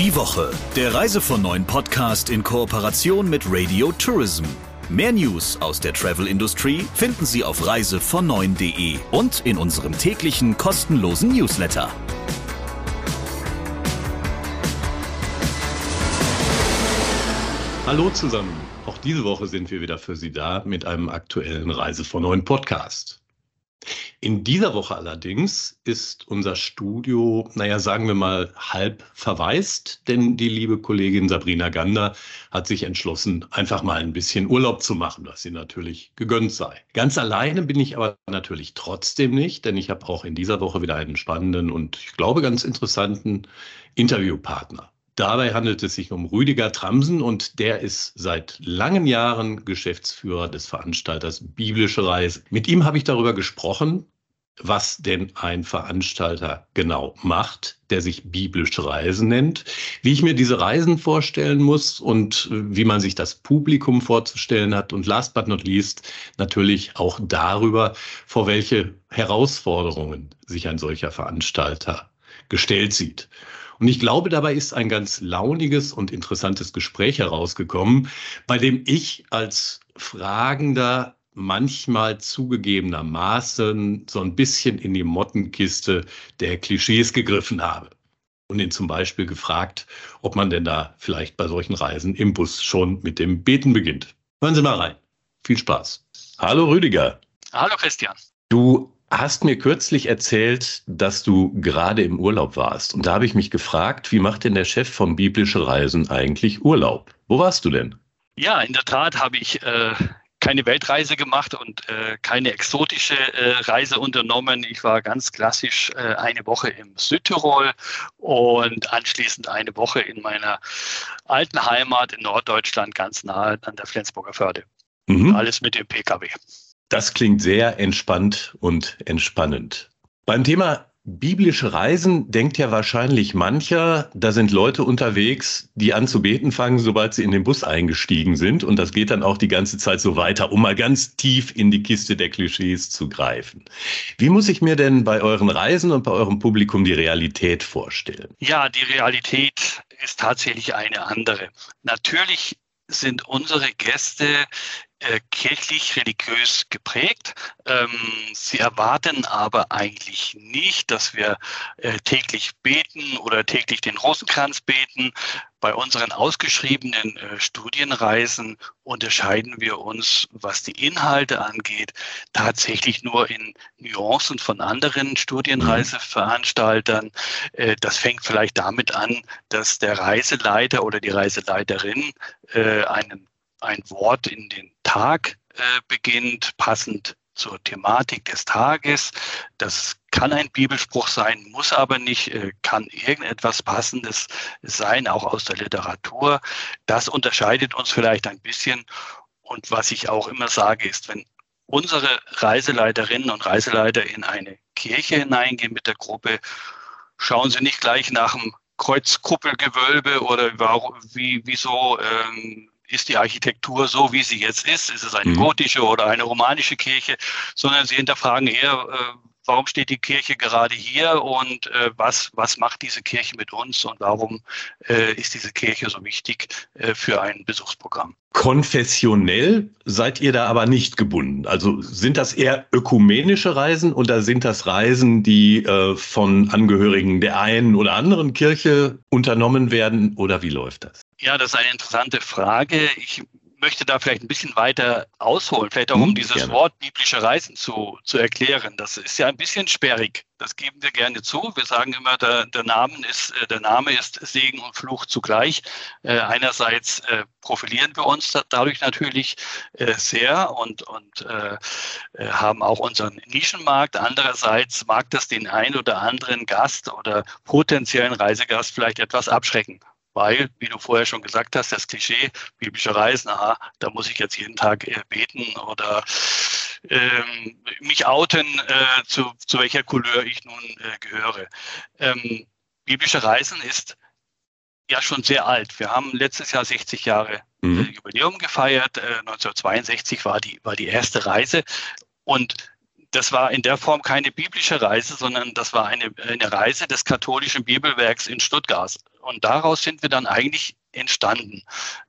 Die Woche, der Reise von neuen Podcast in Kooperation mit Radio Tourism. Mehr News aus der Travel-Industrie finden Sie auf reisevon9.de und in unserem täglichen kostenlosen Newsletter. Hallo zusammen. Auch diese Woche sind wir wieder für Sie da mit einem aktuellen Reise von neuen Podcast. In dieser Woche allerdings ist unser Studio, naja, sagen wir mal, halb verwaist, denn die liebe Kollegin Sabrina Gander hat sich entschlossen, einfach mal ein bisschen Urlaub zu machen, was sie natürlich gegönnt sei. Ganz alleine bin ich aber natürlich trotzdem nicht, denn ich habe auch in dieser Woche wieder einen spannenden und ich glaube ganz interessanten Interviewpartner. Dabei handelt es sich um Rüdiger Tramsen und der ist seit langen Jahren Geschäftsführer des Veranstalters Biblische Reise. Mit ihm habe ich darüber gesprochen, was denn ein Veranstalter genau macht, der sich biblische Reisen nennt, wie ich mir diese Reisen vorstellen muss und wie man sich das Publikum vorzustellen hat und last but not least natürlich auch darüber, vor welche Herausforderungen sich ein solcher Veranstalter gestellt sieht. Und ich glaube, dabei ist ein ganz launiges und interessantes Gespräch herausgekommen, bei dem ich als Fragender manchmal zugegebenermaßen so ein bisschen in die Mottenkiste der Klischees gegriffen habe und ihn zum Beispiel gefragt, ob man denn da vielleicht bei solchen Reisen im Bus schon mit dem Beten beginnt. Hören Sie mal rein. Viel Spaß. Hallo Rüdiger. Hallo Christian. Du hast mir kürzlich erzählt, dass du gerade im Urlaub warst. Und da habe ich mich gefragt, wie macht denn der Chef von Biblische Reisen eigentlich Urlaub? Wo warst du denn? Ja, in der Tat habe ich äh, keine Weltreise gemacht und äh, keine exotische äh, Reise unternommen. Ich war ganz klassisch äh, eine Woche im Südtirol und anschließend eine Woche in meiner alten Heimat in Norddeutschland, ganz nahe an der Flensburger Förde. Mhm. Alles mit dem Pkw. Das klingt sehr entspannt und entspannend. Beim Thema biblische Reisen denkt ja wahrscheinlich mancher, da sind Leute unterwegs, die an zu beten fangen, sobald sie in den Bus eingestiegen sind. Und das geht dann auch die ganze Zeit so weiter, um mal ganz tief in die Kiste der Klischees zu greifen. Wie muss ich mir denn bei euren Reisen und bei eurem Publikum die Realität vorstellen? Ja, die Realität ist tatsächlich eine andere. Natürlich sind unsere Gäste äh, kirchlich religiös geprägt. Ähm, sie erwarten aber eigentlich nicht, dass wir äh, täglich beten oder täglich den Rosenkranz beten. Bei unseren ausgeschriebenen äh, Studienreisen unterscheiden wir uns, was die Inhalte angeht, tatsächlich nur in Nuancen von anderen Studienreiseveranstaltern. Äh, das fängt vielleicht damit an, dass der Reiseleiter oder die Reiseleiterin äh, einen ein Wort in den Tag äh, beginnt, passend zur Thematik des Tages. Das kann ein Bibelspruch sein, muss aber nicht, äh, kann irgendetwas Passendes sein, auch aus der Literatur. Das unterscheidet uns vielleicht ein bisschen. Und was ich auch immer sage, ist, wenn unsere Reiseleiterinnen und Reiseleiter in eine Kirche hineingehen mit der Gruppe, schauen sie nicht gleich nach dem Kreuzkuppelgewölbe oder wie, wieso ähm, ist die Architektur so, wie sie jetzt ist? Ist es eine mhm. gotische oder eine romanische Kirche? Sondern sie hinterfragen eher, äh, warum steht die Kirche gerade hier und äh, was, was macht diese Kirche mit uns und warum äh, ist diese Kirche so wichtig äh, für ein Besuchsprogramm. Konfessionell seid ihr da aber nicht gebunden. Also sind das eher ökumenische Reisen oder sind das Reisen, die äh, von Angehörigen der einen oder anderen Kirche unternommen werden oder wie läuft das? Ja, das ist eine interessante Frage. Ich möchte da vielleicht ein bisschen weiter ausholen, vielleicht auch um hm, dieses gerne. Wort biblische Reisen zu, zu erklären. Das ist ja ein bisschen sperrig. Das geben wir gerne zu. Wir sagen immer, der, der, Name, ist, äh, der Name ist Segen und Fluch zugleich. Äh, einerseits äh, profilieren wir uns dadurch natürlich äh, sehr und, und äh, äh, haben auch unseren Nischenmarkt. Andererseits mag das den ein oder anderen Gast oder potenziellen Reisegast vielleicht etwas abschrecken weil, wie du vorher schon gesagt hast, das Klischee, biblische Reisen, aha, da muss ich jetzt jeden Tag äh, beten oder ähm, mich outen, äh, zu, zu welcher Couleur ich nun äh, gehöre. Ähm, biblische Reisen ist ja schon sehr alt. Wir haben letztes Jahr 60 Jahre mhm. äh, Jubiläum gefeiert. 1962 war die, war die erste Reise. Und das war in der Form keine biblische Reise, sondern das war eine, eine Reise des katholischen Bibelwerks in Stuttgart. Und daraus sind wir dann eigentlich entstanden.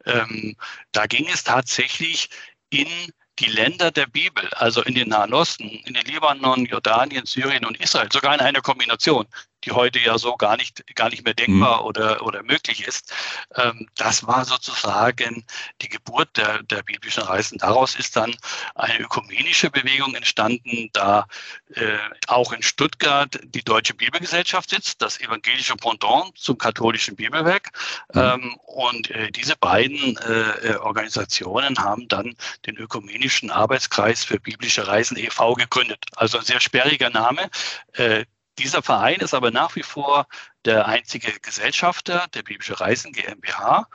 Ähm, da ging es tatsächlich in die Länder der Bibel, also in den Nahen Osten, in den Libanon, Jordanien, Syrien und Israel, sogar in einer Kombination die heute ja so gar nicht, gar nicht mehr denkbar mhm. oder, oder möglich ist. Ähm, das war sozusagen die Geburt der, der biblischen Reisen. Daraus ist dann eine ökumenische Bewegung entstanden, da äh, auch in Stuttgart die Deutsche Bibelgesellschaft sitzt, das evangelische Pendant zum katholischen Bibelwerk. Mhm. Ähm, und äh, diese beiden äh, Organisationen haben dann den ökumenischen Arbeitskreis für biblische Reisen e.V. gegründet. Also ein sehr sperriger Name. Dieser Verein ist aber nach wie vor der einzige Gesellschafter der Biblische Reisen GmbH.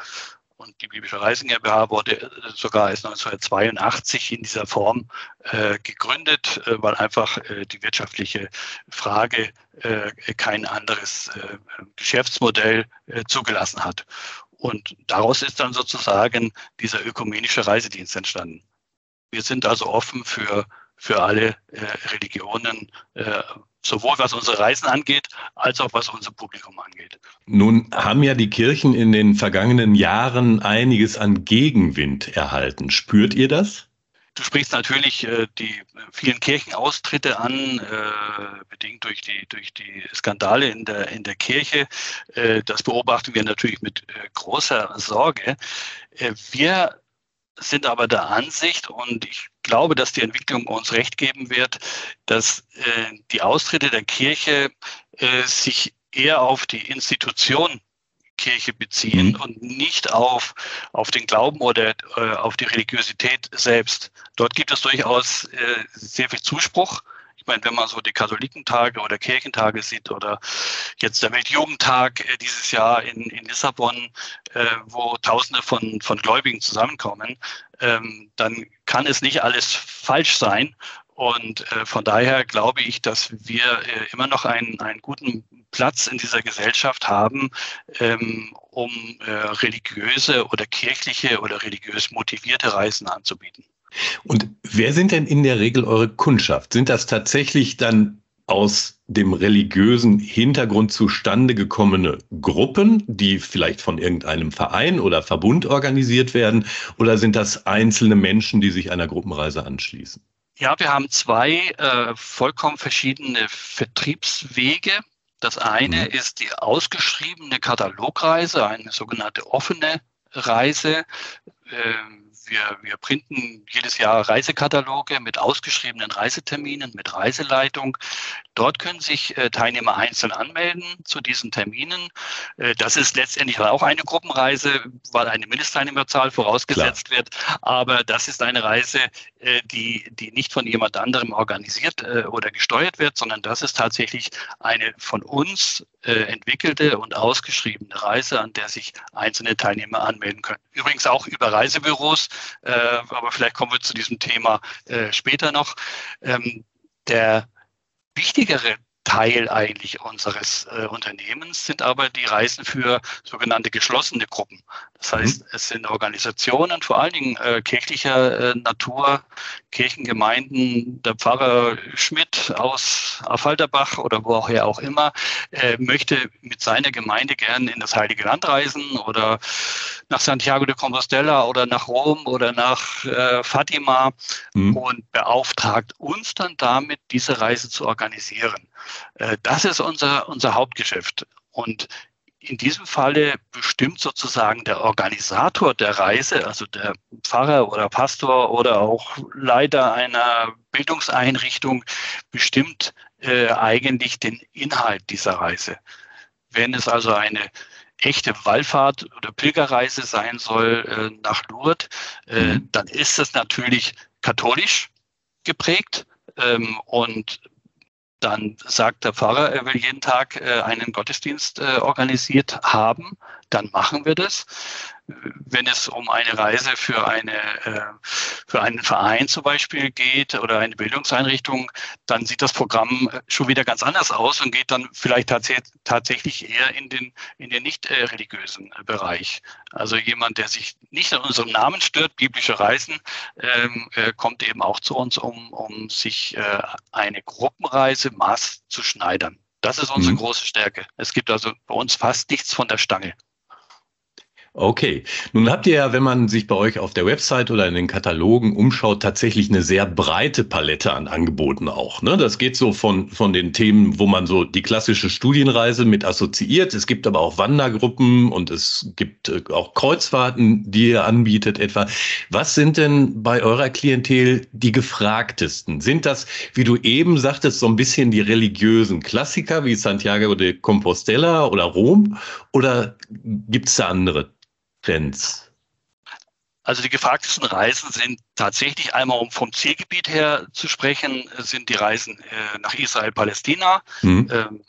Und die Biblische Reisen GmbH wurde äh, sogar erst 1982 in dieser Form äh, gegründet, äh, weil einfach äh, die wirtschaftliche Frage äh, kein anderes äh, Geschäftsmodell zugelassen hat. Und daraus ist dann sozusagen dieser ökumenische Reisedienst entstanden. Wir sind also offen für, für alle Religionen, sowohl was unsere Reisen angeht, als auch was unser Publikum angeht. Nun haben ja die Kirchen in den vergangenen Jahren einiges an Gegenwind erhalten. Spürt ihr das? Du sprichst natürlich äh, die vielen Kirchenaustritte an, äh, bedingt durch die, durch die Skandale in der, in der Kirche. Äh, das beobachten wir natürlich mit äh, großer Sorge. Äh, wir sind aber der Ansicht, und ich glaube, dass die Entwicklung uns recht geben wird, dass äh, die Austritte der Kirche äh, sich eher auf die Institution Kirche beziehen mhm. und nicht auf, auf den Glauben oder äh, auf die Religiosität selbst. Dort gibt es durchaus äh, sehr viel Zuspruch ich meine, wenn man so die Katholikentage oder Kirchentage sieht oder jetzt der Weltjugendtag äh, dieses Jahr in, in Lissabon, äh, wo Tausende von, von Gläubigen zusammenkommen, ähm, dann kann es nicht alles falsch sein. Und äh, von daher glaube ich, dass wir äh, immer noch einen, einen guten Platz in dieser Gesellschaft haben, ähm, um äh, religiöse oder kirchliche oder religiös motivierte Reisen anzubieten. Und wer sind denn in der Regel eure Kundschaft? Sind das tatsächlich dann aus dem religiösen Hintergrund zustande gekommene Gruppen, die vielleicht von irgendeinem Verein oder Verbund organisiert werden? Oder sind das einzelne Menschen, die sich einer Gruppenreise anschließen? Ja, wir haben zwei äh, vollkommen verschiedene Vertriebswege. Das eine mhm. ist die ausgeschriebene Katalogreise, eine sogenannte offene Reise. Ähm, wir, wir printen jedes Jahr Reisekataloge mit ausgeschriebenen Reiseterminen, mit Reiseleitung. Dort können sich äh, Teilnehmer einzeln anmelden zu diesen Terminen. Äh, das ist letztendlich auch eine Gruppenreise, weil eine Mindestteilnehmerzahl vorausgesetzt Klar. wird. Aber das ist eine Reise, äh, die, die nicht von jemand anderem organisiert äh, oder gesteuert wird, sondern das ist tatsächlich eine von uns äh, entwickelte und ausgeschriebene Reise, an der sich einzelne Teilnehmer anmelden können. Übrigens auch über Reisebüros, äh, aber vielleicht kommen wir zu diesem Thema äh, später noch. Ähm, der wichtigere Teil eigentlich unseres äh, Unternehmens sind aber die Reisen für sogenannte geschlossene Gruppen. Das mhm. heißt, es sind Organisationen, vor allen Dingen äh, kirchlicher äh, Natur, Kirchengemeinden, der Pfarrer Schmidt aus Affalterbach oder woher auch immer, äh, möchte mit seiner Gemeinde gern in das Heilige Land reisen oder nach Santiago de Compostela oder nach Rom oder nach äh, Fatima mhm. und beauftragt uns dann damit, diese Reise zu organisieren. Äh, das ist unser, unser Hauptgeschäft. Und in diesem Falle bestimmt sozusagen der Organisator der Reise, also der Pfarrer oder Pastor oder auch Leiter einer Bildungseinrichtung, bestimmt äh, eigentlich den Inhalt dieser Reise. Wenn es also eine echte Wallfahrt oder Pilgerreise sein soll äh, nach Lourdes, äh, mhm. dann ist das natürlich katholisch geprägt ähm, und dann sagt der Pfarrer, er will jeden Tag äh, einen Gottesdienst äh, organisiert haben. Dann machen wir das wenn es um eine Reise für eine äh, für einen Verein zum Beispiel geht oder eine Bildungseinrichtung, dann sieht das Programm schon wieder ganz anders aus und geht dann vielleicht tats tatsächlich eher in den in den nicht äh, religiösen Bereich. Also jemand, der sich nicht an unserem Namen stört, biblische Reisen, ähm, äh, kommt eben auch zu uns, um um sich äh, eine Gruppenreise maß zu schneidern. Das ist unsere mhm. große Stärke. Es gibt also bei uns fast nichts von der Stange. Okay, nun habt ihr ja, wenn man sich bei euch auf der Website oder in den Katalogen umschaut, tatsächlich eine sehr breite Palette an Angeboten auch. Ne? Das geht so von, von den Themen, wo man so die klassische Studienreise mit assoziiert. Es gibt aber auch Wandergruppen und es gibt äh, auch Kreuzfahrten, die ihr anbietet etwa. Was sind denn bei eurer Klientel die gefragtesten? Sind das, wie du eben sagtest, so ein bisschen die religiösen Klassiker wie Santiago de Compostela oder Rom? Oder gibt es da andere? Trends? Also die gefragtesten Reisen sind tatsächlich einmal, um vom Zielgebiet her zu sprechen, sind die Reisen äh, nach Israel, Palästina. Mhm. Ähm,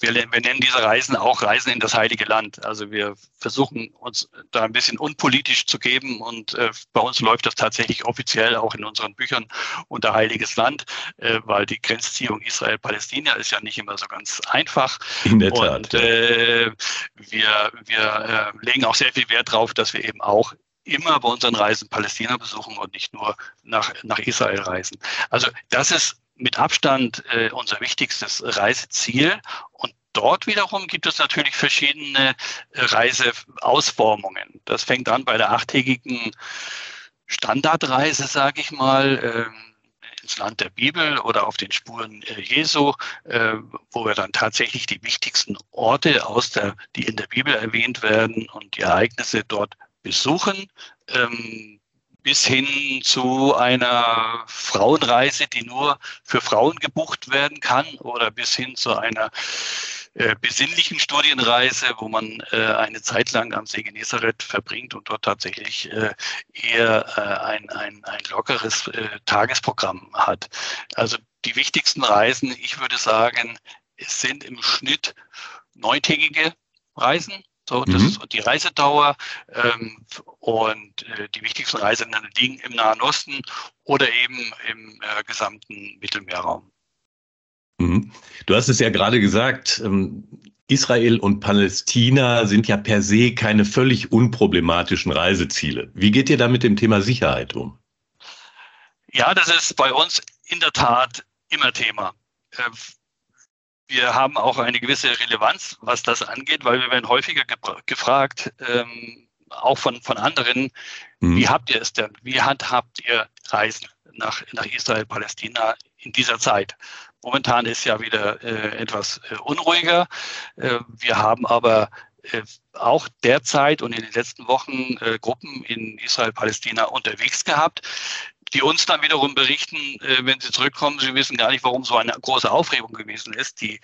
wir, wir, nennen diese Reisen auch Reisen in das Heilige Land. Also wir versuchen uns da ein bisschen unpolitisch zu geben und äh, bei uns läuft das tatsächlich offiziell auch in unseren Büchern unter Heiliges Land, äh, weil die Grenzziehung Israel-Palästina ist ja nicht immer so ganz einfach. In der Tat. Und äh, wir, wir äh, legen auch sehr viel Wert darauf, dass wir eben auch immer bei unseren Reisen Palästina besuchen und nicht nur nach, nach Israel reisen. Also das ist mit Abstand äh, unser wichtigstes Reiseziel. Und dort wiederum gibt es natürlich verschiedene äh, Reiseausformungen. Das fängt an bei der achttägigen Standardreise, sage ich mal. Äh, ins Land der Bibel oder auf den Spuren äh, Jesu, äh, wo wir dann tatsächlich die wichtigsten Orte aus der, die in der Bibel erwähnt werden und die Ereignisse dort besuchen. Ähm, bis hin zu einer Frauenreise, die nur für Frauen gebucht werden kann oder bis hin zu einer äh, besinnlichen Studienreise, wo man äh, eine Zeit lang am See Genezareth verbringt und dort tatsächlich äh, eher äh, ein, ein, ein lockeres äh, Tagesprogramm hat. Also die wichtigsten Reisen, ich würde sagen, es sind im Schnitt neuntägige Reisen so, das mhm. ist die Reisedauer ähm, und äh, die wichtigsten Reisen liegen im Nahen Osten oder eben im äh, gesamten Mittelmeerraum. Mhm. Du hast es ja gerade gesagt, ähm, Israel und Palästina sind ja per se keine völlig unproblematischen Reiseziele. Wie geht ihr da mit dem Thema Sicherheit um? Ja, das ist bei uns in der Tat immer Thema. Äh, wir haben auch eine gewisse Relevanz, was das angeht, weil wir werden häufiger gefragt, ähm, auch von, von anderen, mhm. wie habt ihr es denn? Wie handhabt ihr Reisen nach, nach Israel, Palästina in dieser Zeit? Momentan ist ja wieder äh, etwas äh, unruhiger. Äh, wir haben aber äh, auch derzeit und in den letzten Wochen äh, Gruppen in Israel, Palästina unterwegs gehabt, die uns dann wiederum berichten, äh, wenn sie zurückkommen, sie wissen gar nicht, warum so eine große Aufregung gewesen ist. Die,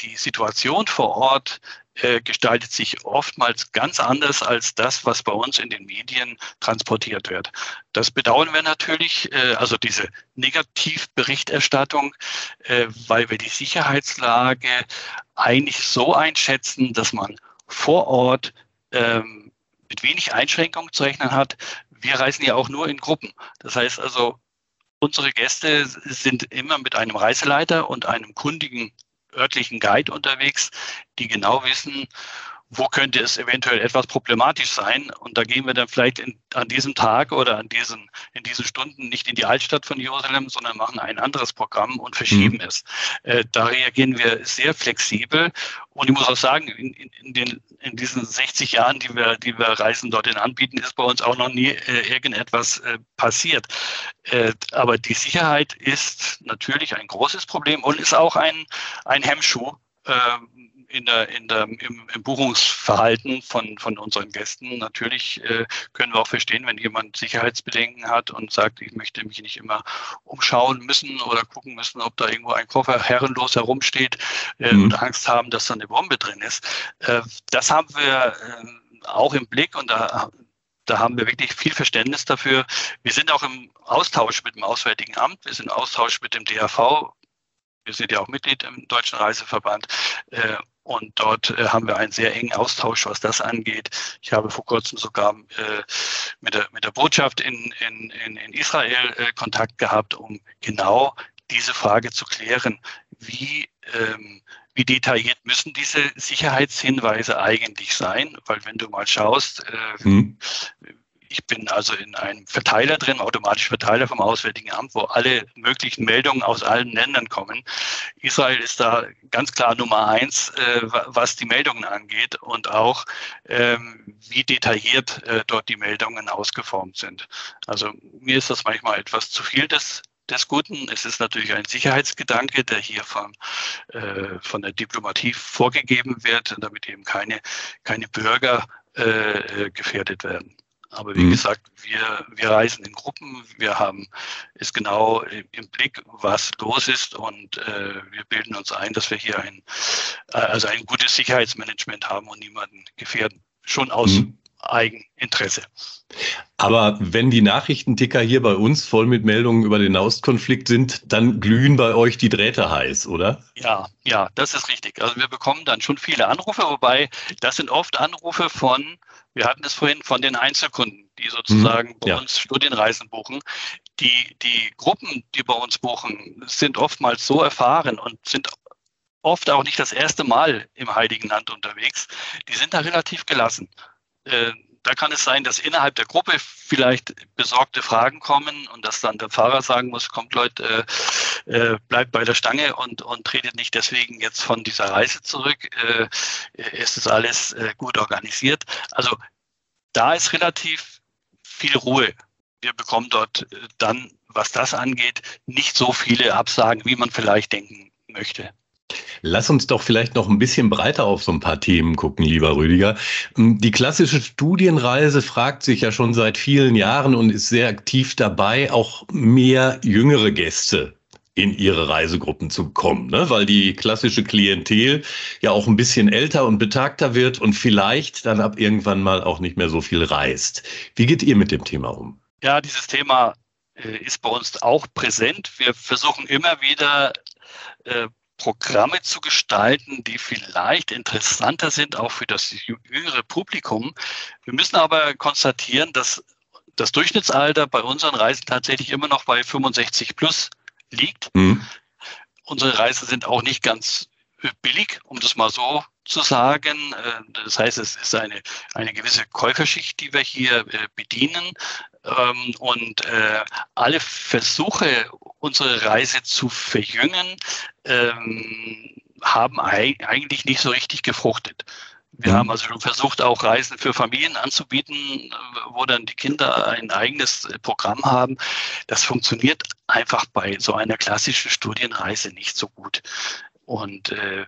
die Situation vor Ort äh, gestaltet sich oftmals ganz anders als das, was bei uns in den Medien transportiert wird. Das bedauern wir natürlich, äh, also diese Negativberichterstattung, äh, weil wir die Sicherheitslage eigentlich so einschätzen, dass man vor Ort ähm, mit wenig Einschränkungen zu rechnen hat, wir reisen ja auch nur in Gruppen. Das heißt also, unsere Gäste sind immer mit einem Reiseleiter und einem kundigen örtlichen Guide unterwegs, die genau wissen, wo könnte es eventuell etwas problematisch sein. Und da gehen wir dann vielleicht in, an diesem Tag oder an diesen, in diesen Stunden nicht in die Altstadt von Jerusalem, sondern machen ein anderes Programm und verschieben mhm. es. Äh, da reagieren wir sehr flexibel. Und ich muss auch sagen, in, in, den, in diesen 60 Jahren, die wir, die wir Reisen dorthin anbieten, ist bei uns auch noch nie äh, irgendetwas äh, passiert. Äh, aber die Sicherheit ist natürlich ein großes Problem und ist auch ein, ein Hemmschuh ähm, in der, in der, im, im Buchungsverhalten von, von unseren Gästen. Natürlich äh, können wir auch verstehen, wenn jemand Sicherheitsbedenken hat und sagt, ich möchte mich nicht immer umschauen müssen oder gucken müssen, ob da irgendwo ein Koffer herrenlos herumsteht äh, mhm. und Angst haben, dass da eine Bombe drin ist. Äh, das haben wir äh, auch im Blick und da da haben wir wirklich viel Verständnis dafür. Wir sind auch im Austausch mit dem Auswärtigen Amt, wir sind im Austausch mit dem DAV, Wir sind ja auch Mitglied im Deutschen Reiseverband. Äh, und dort äh, haben wir einen sehr engen Austausch, was das angeht. Ich habe vor kurzem sogar äh, mit, der, mit der Botschaft in, in, in Israel äh, Kontakt gehabt, um genau diese Frage zu klären. Wie, ähm, wie detailliert müssen diese Sicherheitshinweise eigentlich sein? Weil wenn du mal schaust, äh, hm ich bin also in einem Verteiler drin, automatischen Verteiler vom Auswärtigen Amt, wo alle möglichen Meldungen aus allen Ländern kommen. Israel ist da ganz klar Nummer eins, äh, was die Meldungen angeht und auch ähm, wie detailliert äh, dort die Meldungen ausgeformt sind. Also mir ist das manchmal etwas zu viel des des Guten. Es ist natürlich ein Sicherheitsgedanke, der hier von, äh, von der Diplomatie vorgegeben wird, damit eben keine, keine Bürger äh, äh gefährdet werden. Aber wie mhm. gesagt, wir, wir reisen in Gruppen, wir haben es genau im Blick, was los ist und äh, wir bilden uns ein, dass wir hier ein, äh, also ein gutes Sicherheitsmanagement haben und niemanden gefährden. Schon aus mhm. Eigeninteresse. Aber wenn die Nachrichtenticker hier bei uns voll mit Meldungen über den Nahostkonflikt sind, dann glühen bei euch die Drähte heiß, oder? Ja, ja, das ist richtig. Also wir bekommen dann schon viele Anrufe, wobei das sind oft Anrufe von wir hatten es vorhin von den Einzelkunden, die sozusagen mhm, bei ja. uns Studienreisen buchen. Die, die Gruppen, die bei uns buchen, sind oftmals so erfahren und sind oft auch nicht das erste Mal im Heiligen Land unterwegs. Die sind da relativ gelassen. Äh, da kann es sein, dass innerhalb der Gruppe vielleicht besorgte Fragen kommen und dass dann der Fahrer sagen muss, kommt Leute, äh, äh, bleibt bei der Stange und, und tretet nicht deswegen jetzt von dieser Reise zurück. Äh, ist das alles äh, gut organisiert? Also da ist relativ viel Ruhe. Wir bekommen dort äh, dann, was das angeht, nicht so viele Absagen, wie man vielleicht denken möchte. Lass uns doch vielleicht noch ein bisschen breiter auf so ein paar Themen gucken, lieber Rüdiger. Hm, die klassische Studienreise fragt sich ja schon seit vielen Jahren und ist sehr aktiv dabei, auch mehr jüngere Gäste in ihre Reisegruppen zu kommen, ne? weil die klassische Klientel ja auch ein bisschen älter und betagter wird und vielleicht dann ab irgendwann mal auch nicht mehr so viel reist. Wie geht ihr mit dem Thema um? Ja, dieses Thema äh, ist bei uns auch präsent. Wir versuchen immer wieder äh, Programme zu gestalten, die vielleicht interessanter sind, auch für das jüngere Publikum. Wir müssen aber konstatieren, dass das Durchschnittsalter bei unseren Reisen tatsächlich immer noch bei 65 plus liegt. Mhm. Unsere Reisen sind auch nicht ganz billig, um das mal so zu sagen. Äh, das heißt, es ist eine, eine gewisse Käuferschicht, die wir hier äh, bedienen. Ähm, und äh, alle Versuche, unsere Reise zu verjüngen, ähm, haben eigentlich nicht so richtig gefruchtet. Wir mhm. haben also schon versucht, auch Reisen für Familien anzubieten, wo dann die Kinder ein eigenes Programm haben. Das funktioniert einfach bei so einer klassischen Studienreise nicht so gut. Und äh,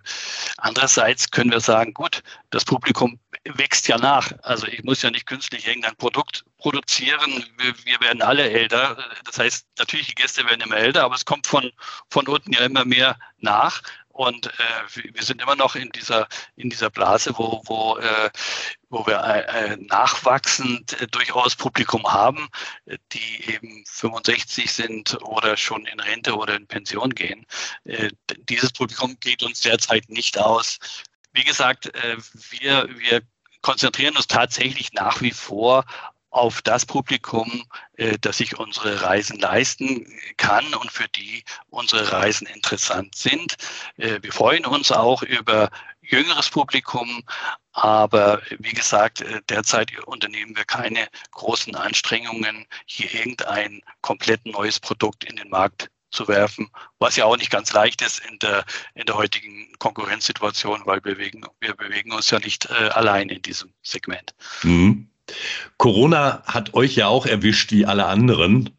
andererseits können wir sagen, gut, das Publikum wächst ja nach. Also ich muss ja nicht künstlich irgendein Produkt produzieren. Wir, wir, werden alle älter. Das heißt, natürlich die Gäste werden immer älter, aber es kommt von, von unten ja immer mehr nach. Und äh, wir sind immer noch in dieser, in dieser Blase, wo, wo, äh, wo wir äh, nachwachsend äh, durchaus Publikum haben, die eben 65 sind oder schon in Rente oder in Pension gehen. Äh, dieses Publikum geht uns derzeit nicht aus. Wie gesagt, äh, wir, wir konzentrieren uns tatsächlich nach wie vor auf das Publikum, äh, das sich unsere Reisen leisten kann und für die unsere Reisen interessant sind. Äh, wir freuen uns auch über jüngeres Publikum, aber wie gesagt, äh, derzeit unternehmen wir keine großen Anstrengungen, hier irgendein komplett neues Produkt in den Markt zu werfen, was ja auch nicht ganz leicht ist in der, in der heutigen Konkurrenzsituation, weil wir bewegen, wir bewegen uns ja nicht äh, allein in diesem Segment. Mhm. Corona hat euch ja auch erwischt wie alle anderen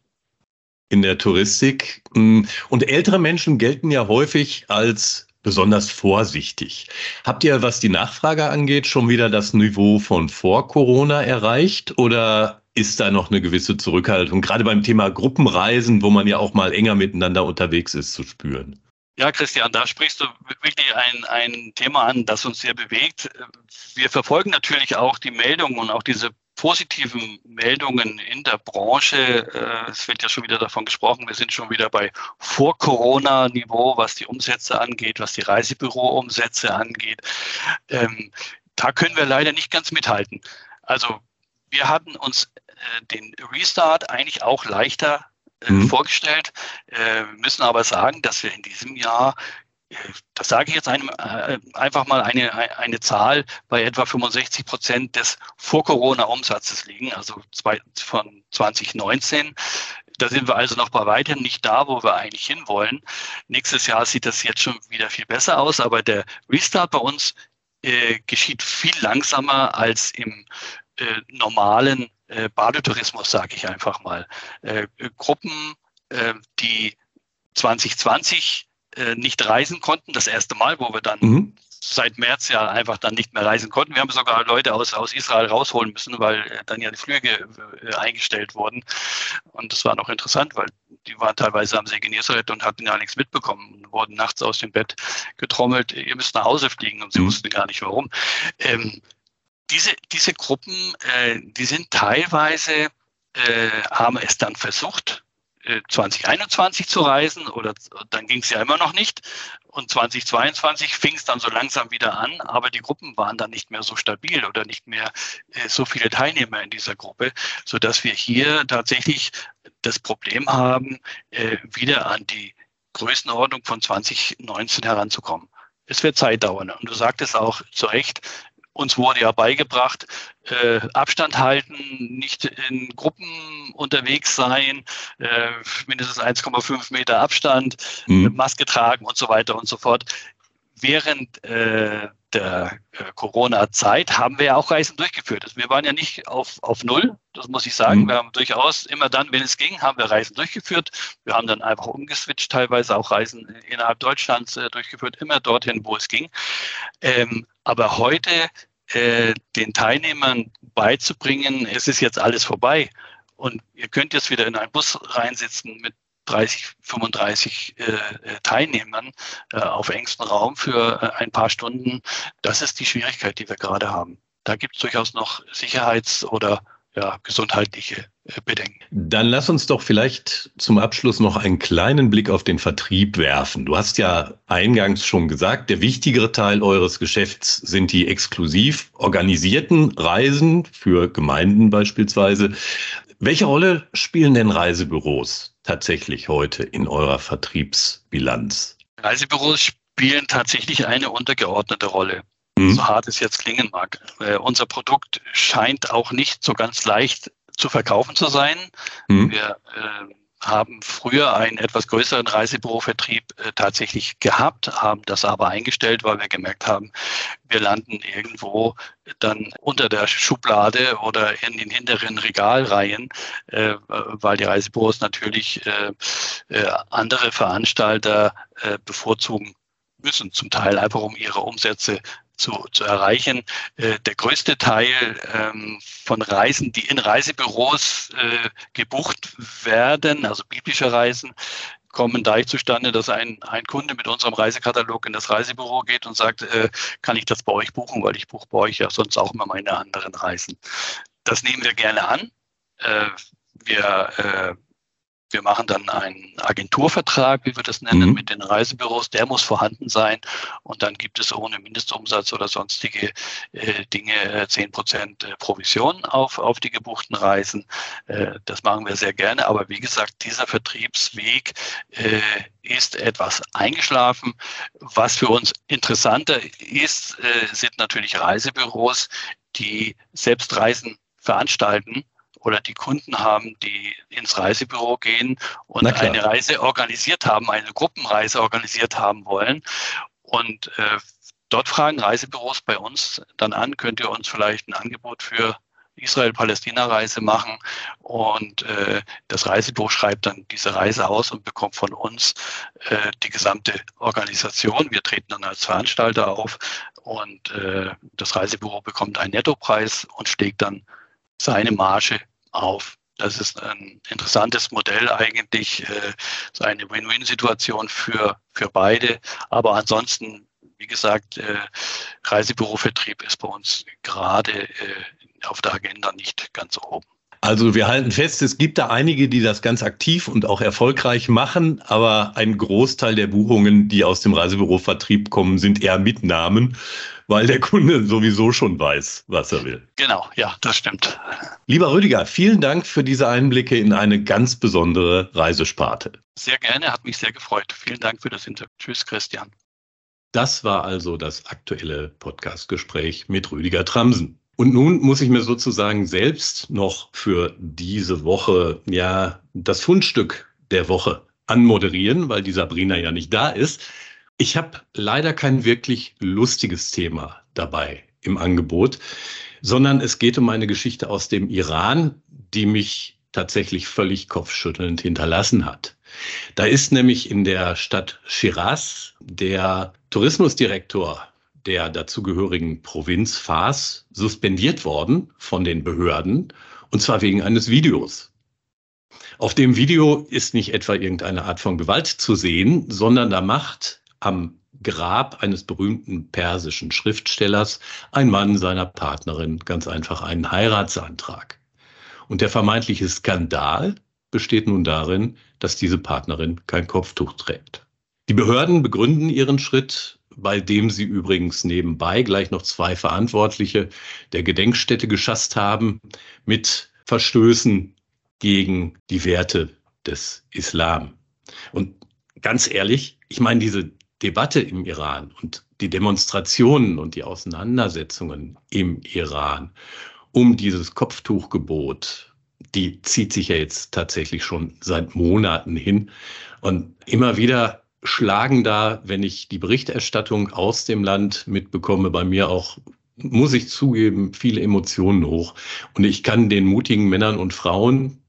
in der Touristik. Und ältere Menschen gelten ja häufig als besonders vorsichtig. Habt ihr, was die Nachfrage angeht, schon wieder das Niveau von vor Corona erreicht oder ist da noch eine gewisse Zurückhaltung, gerade beim Thema Gruppenreisen, wo man ja auch mal enger miteinander unterwegs ist, zu spüren? Ja, Christian, da sprichst du wirklich ein, ein Thema an, das uns sehr bewegt. Wir verfolgen natürlich auch die Meldungen und auch diese positiven Meldungen in der Branche. Äh, es wird ja schon wieder davon gesprochen, wir sind schon wieder bei Vor-Corona-Niveau, was die Umsätze angeht, was die Reisebüro-Umsätze angeht. Ähm, da können wir leider nicht ganz mithalten. Also wir hatten uns äh, den Restart eigentlich auch leichter äh, mhm. vorgestellt, äh, müssen aber sagen, dass wir in diesem Jahr das sage ich jetzt einem, äh, einfach mal eine, eine Zahl, bei etwa 65 Prozent des Vor-Corona-Umsatzes liegen, also zwei, von 2019. Da sind wir also noch bei weitem nicht da, wo wir eigentlich hinwollen. Nächstes Jahr sieht das jetzt schon wieder viel besser aus, aber der Restart bei uns äh, geschieht viel langsamer als im äh, normalen äh, Badetourismus, sage ich einfach mal. Äh, Gruppen, äh, die 2020 äh, nicht reisen konnten. Das erste Mal, wo wir dann mhm. seit März ja einfach dann nicht mehr reisen konnten. Wir haben sogar Leute aus, aus Israel rausholen müssen, weil äh, dann ja die Flüge eingestellt wurden. Und das war noch interessant, weil die waren teilweise am See Genezareth und hatten gar nichts mitbekommen und wurden nachts aus dem Bett getrommelt, ihr müsst nach Hause fliegen und sie mhm. wussten gar nicht warum. Ähm, diese, diese Gruppen, äh, die sind teilweise, äh, haben es dann versucht, 2021 äh, zu reisen oder dann ging es ja immer noch nicht. Und 2022 fing es dann so langsam wieder an, aber die Gruppen waren dann nicht mehr so stabil oder nicht mehr äh, so viele Teilnehmer in dieser Gruppe, sodass wir hier tatsächlich das Problem haben, äh, wieder an die Größenordnung von 2019 heranzukommen. Es wird Zeit dauern. Und du sagtest auch zu Recht, uns wurde ja beigebracht, äh, Abstand halten, nicht in Gruppen unterwegs sein, äh, mindestens 1,5 Meter Abstand, mhm. Maske tragen und so weiter und so fort. Während äh, der äh, Corona-Zeit haben wir ja auch Reisen durchgeführt. Also wir waren ja nicht auf, auf Null, das muss ich sagen. Mhm. Wir haben durchaus immer dann, wenn es ging, haben wir Reisen durchgeführt. Wir haben dann einfach umgeswitcht, teilweise auch Reisen innerhalb Deutschlands äh, durchgeführt, immer dorthin, wo es ging. Ähm, aber heute äh, den Teilnehmern beizubringen, es ist jetzt alles vorbei und ihr könnt jetzt wieder in einen Bus reinsitzen mit 30, 35 äh, äh, Teilnehmern äh, auf engstem Raum für äh, ein paar Stunden. Das ist die Schwierigkeit, die wir gerade haben. Da gibt es durchaus noch Sicherheits- oder ja, gesundheitliche äh, Bedenken. Dann lass uns doch vielleicht zum Abschluss noch einen kleinen Blick auf den Vertrieb werfen. Du hast ja eingangs schon gesagt, der wichtigere Teil eures Geschäfts sind die exklusiv organisierten Reisen für Gemeinden beispielsweise. Welche Rolle spielen denn Reisebüros tatsächlich heute in eurer Vertriebsbilanz? Reisebüros spielen tatsächlich eine untergeordnete Rolle mhm. so hart es jetzt klingen mag. Äh, unser Produkt scheint auch nicht so ganz leicht zu verkaufen zu sein. Mhm. Wir äh, haben früher einen etwas größeren Reisebürovertrieb äh, tatsächlich gehabt, haben das aber eingestellt, weil wir gemerkt haben, wir landen irgendwo dann unter der Schublade oder in den hinteren Regalreihen, äh, weil die Reisebüros natürlich äh, äh andere Veranstalter äh, bevorzugen müssen, zum Teil einfach um ihre Umsätze zu, zu erreichen. Äh, der größte Teil ähm, von Reisen, die in Reisebüros äh, gebucht werden, also biblische Reisen, kommen dadurch zustande, dass ein, ein Kunde mit unserem Reisekatalog in das Reisebüro geht und sagt, äh, kann ich das bei euch buchen, weil ich buche bei euch ja sonst auch immer meine anderen Reisen. Das nehmen wir gerne an. Äh, wir äh, wir machen dann einen Agenturvertrag, wie wir das nennen, mhm. mit den Reisebüros. Der muss vorhanden sein. Und dann gibt es ohne Mindestumsatz oder sonstige äh, Dinge äh, 10 Prozent äh, Provision auf, auf die gebuchten Reisen. Äh, das machen wir sehr gerne. Aber wie gesagt, dieser Vertriebsweg äh, ist etwas eingeschlafen. Was für uns interessanter ist, äh, sind natürlich Reisebüros, die selbst Reisen veranstalten oder die Kunden haben, die ins Reisebüro gehen und eine Reise organisiert haben, eine Gruppenreise organisiert haben wollen. Und äh, dort fragen Reisebüros bei uns dann an, könnt ihr uns vielleicht ein Angebot für Israel-Palästina-Reise machen und äh, das Reisebüro schreibt dann diese Reise aus und bekommt von uns äh, die gesamte Organisation. Wir treten dann als Veranstalter auf und äh, das Reisebüro bekommt einen Nettopreis und schlägt dann seine Marge auf. Das ist ein interessantes Modell eigentlich, äh, so eine Win-Win-Situation für, für beide. Aber ansonsten, wie gesagt, äh, Reisebürovertrieb ist bei uns gerade äh, auf der Agenda nicht ganz oben. Also wir halten fest, es gibt da einige, die das ganz aktiv und auch erfolgreich machen, aber ein Großteil der Buchungen, die aus dem Reisebürovertrieb kommen, sind eher Mitnahmen, weil der Kunde sowieso schon weiß, was er will. Genau, ja, das stimmt. Lieber Rüdiger, vielen Dank für diese Einblicke in eine ganz besondere Reisesparte. Sehr gerne, hat mich sehr gefreut. Vielen Dank für das Interview. Tschüss, Christian. Das war also das aktuelle Podcastgespräch mit Rüdiger Tramsen. Und nun muss ich mir sozusagen selbst noch für diese Woche ja das Fundstück der Woche anmoderieren, weil die Sabrina ja nicht da ist. Ich habe leider kein wirklich lustiges Thema dabei im Angebot, sondern es geht um eine Geschichte aus dem Iran, die mich tatsächlich völlig kopfschüttelnd hinterlassen hat. Da ist nämlich in der Stadt Shiraz der Tourismusdirektor der dazugehörigen Provinz Fars suspendiert worden von den Behörden, und zwar wegen eines Videos. Auf dem Video ist nicht etwa irgendeine Art von Gewalt zu sehen, sondern da macht am Grab eines berühmten persischen Schriftstellers ein Mann seiner Partnerin ganz einfach einen Heiratsantrag. Und der vermeintliche Skandal besteht nun darin, dass diese Partnerin kein Kopftuch trägt. Die Behörden begründen ihren Schritt bei dem sie übrigens nebenbei gleich noch zwei Verantwortliche der Gedenkstätte geschasst haben mit Verstößen gegen die Werte des Islam. Und ganz ehrlich, ich meine, diese Debatte im Iran und die Demonstrationen und die Auseinandersetzungen im Iran um dieses Kopftuchgebot, die zieht sich ja jetzt tatsächlich schon seit Monaten hin. Und immer wieder schlagen da, wenn ich die Berichterstattung aus dem Land mitbekomme, bei mir auch, muss ich zugeben, viele Emotionen hoch. Und ich kann den mutigen Männern und Frauen,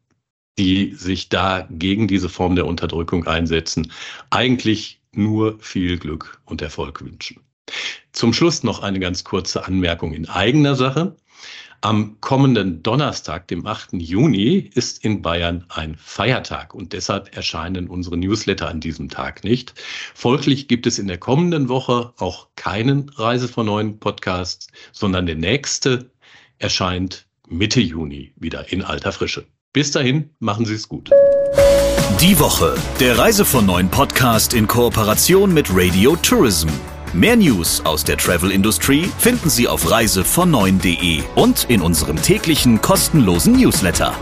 die sich da gegen diese Form der Unterdrückung einsetzen, eigentlich nur viel Glück und Erfolg wünschen. Zum Schluss noch eine ganz kurze Anmerkung in eigener Sache. Am kommenden Donnerstag, dem 8. Juni, ist in Bayern ein Feiertag und deshalb erscheinen unsere Newsletter an diesem Tag nicht. Folglich gibt es in der kommenden Woche auch keinen Reise von neuen Podcast, sondern der nächste erscheint Mitte Juni wieder in alter Frische. Bis dahin, machen Sie es gut. Die Woche, der Reise von neuen Podcast in Kooperation mit Radio Tourism. Mehr News aus der Travel Industry finden Sie auf reisevon9.de und in unserem täglichen kostenlosen Newsletter.